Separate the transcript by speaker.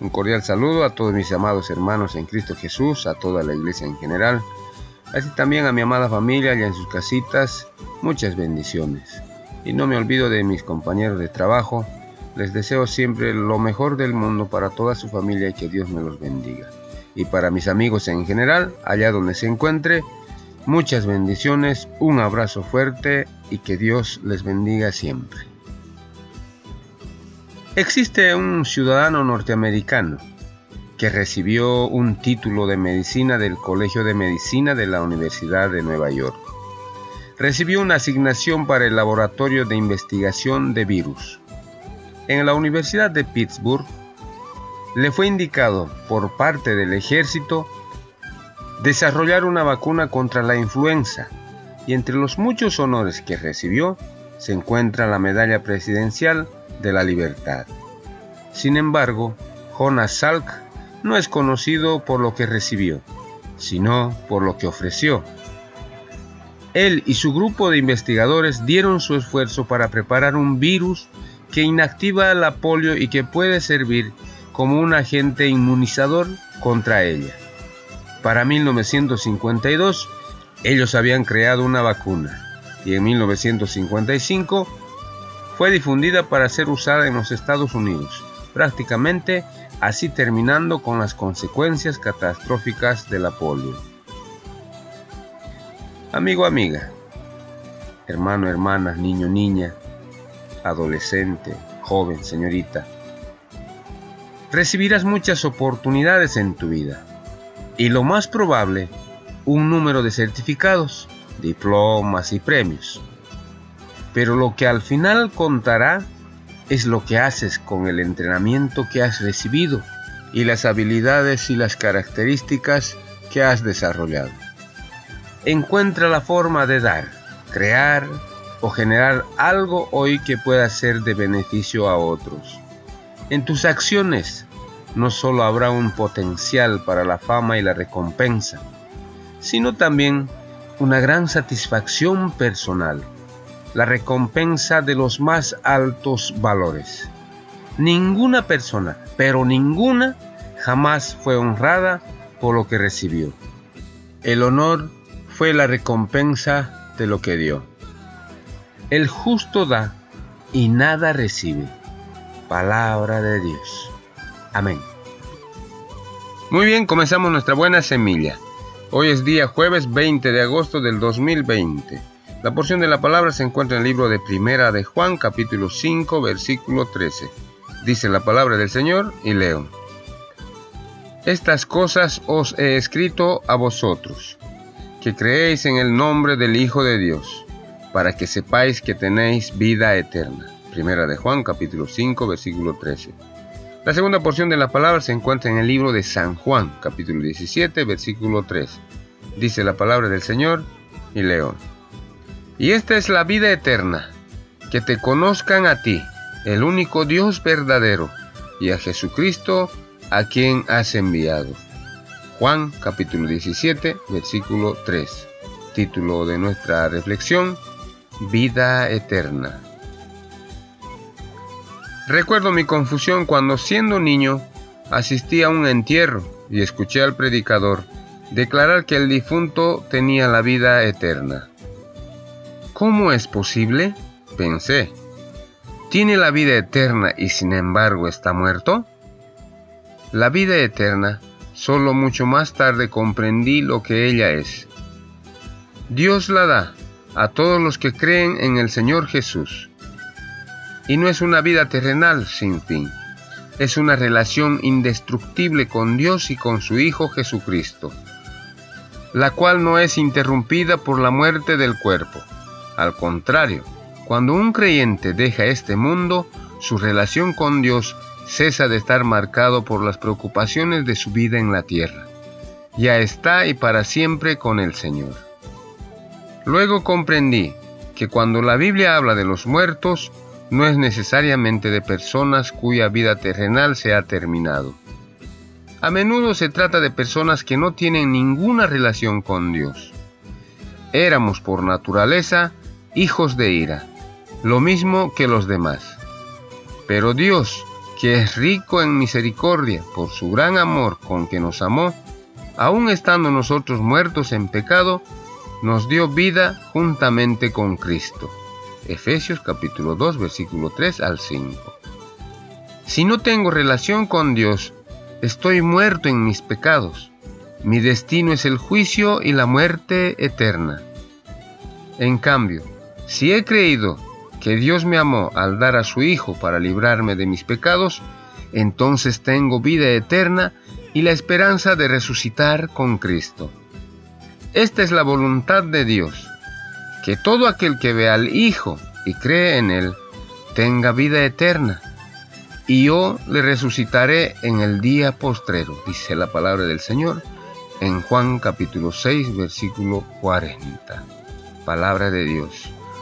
Speaker 1: Un cordial saludo a todos mis amados hermanos en Cristo Jesús, a toda la iglesia en general, así también a mi amada familia y en sus casitas, muchas bendiciones. Y no me olvido de mis compañeros de trabajo, les deseo siempre lo mejor del mundo para toda su familia y que Dios me los bendiga. Y para mis amigos en general, allá donde se encuentre, muchas bendiciones, un abrazo fuerte y que Dios les bendiga siempre. Existe un ciudadano norteamericano que recibió un título de medicina del Colegio de Medicina de la Universidad de Nueva York. Recibió una asignación para el Laboratorio de Investigación de Virus. En la Universidad de Pittsburgh le fue indicado por parte del ejército desarrollar una vacuna contra la influenza y entre los muchos honores que recibió se encuentra la medalla presidencial de la libertad. Sin embargo, Jonas Salk no es conocido por lo que recibió, sino por lo que ofreció. Él y su grupo de investigadores dieron su esfuerzo para preparar un virus que inactiva la polio y que puede servir como un agente inmunizador contra ella. Para 1952, ellos habían creado una vacuna y en 1955 fue difundida para ser usada en los Estados Unidos, prácticamente así terminando con las consecuencias catastróficas de la polio. Amigo, amiga, hermano, hermana, niño, niña, adolescente, joven, señorita, recibirás muchas oportunidades en tu vida y lo más probable, un número de certificados, diplomas y premios pero lo que al final contará es lo que haces con el entrenamiento que has recibido y las habilidades y las características que has desarrollado. Encuentra la forma de dar, crear o generar algo hoy que pueda ser de beneficio a otros. En tus acciones no solo habrá un potencial para la fama y la recompensa, sino también una gran satisfacción personal la recompensa de los más altos valores. Ninguna persona, pero ninguna, jamás fue honrada por lo que recibió. El honor fue la recompensa de lo que dio. El justo da y nada recibe. Palabra de Dios. Amén. Muy bien, comenzamos nuestra buena semilla. Hoy es día jueves 20 de agosto del 2020. La porción de la palabra se encuentra en el libro de Primera de Juan, capítulo 5, versículo 13. Dice la palabra del Señor y leo. Estas cosas os he escrito a vosotros, que creéis en el nombre del Hijo de Dios, para que sepáis que tenéis vida eterna. Primera de Juan, capítulo 5, versículo 13. La segunda porción de la palabra se encuentra en el libro de San Juan, capítulo 17, versículo 3. Dice la palabra del Señor y leo. Y esta es la vida eterna, que te conozcan a ti, el único Dios verdadero, y a Jesucristo, a quien has enviado. Juan capítulo 17, versículo 3. Título de nuestra reflexión, Vida eterna. Recuerdo mi confusión cuando siendo niño asistí a un entierro y escuché al predicador declarar que el difunto tenía la vida eterna. ¿Cómo es posible? Pensé. ¿Tiene la vida eterna y sin embargo está muerto? La vida eterna, solo mucho más tarde comprendí lo que ella es. Dios la da a todos los que creen en el Señor Jesús. Y no es una vida terrenal sin fin, es una relación indestructible con Dios y con su Hijo Jesucristo, la cual no es interrumpida por la muerte del cuerpo. Al contrario, cuando un creyente deja este mundo, su relación con Dios cesa de estar marcado por las preocupaciones de su vida en la tierra. ya está y para siempre con el Señor. Luego comprendí que cuando la Biblia habla de los muertos, no es necesariamente de personas cuya vida terrenal se ha terminado. A menudo se trata de personas que no tienen ninguna relación con Dios. Éramos por naturaleza hijos de ira, lo mismo que los demás. Pero Dios, que es rico en misericordia por su gran amor con que nos amó, aun estando nosotros muertos en pecado, nos dio vida juntamente con Cristo. Efesios capítulo 2 versículo 3 al 5. Si no tengo relación con Dios, estoy muerto en mis pecados. Mi destino es el juicio y la muerte eterna. En cambio, si he creído que Dios me amó al dar a su Hijo para librarme de mis pecados, entonces tengo vida eterna y la esperanza de resucitar con Cristo. Esta es la voluntad de Dios, que todo aquel que ve al Hijo y cree en Él tenga vida eterna, y yo le resucitaré en el día postrero, dice la palabra del Señor en Juan capítulo 6, versículo 40. Palabra de Dios.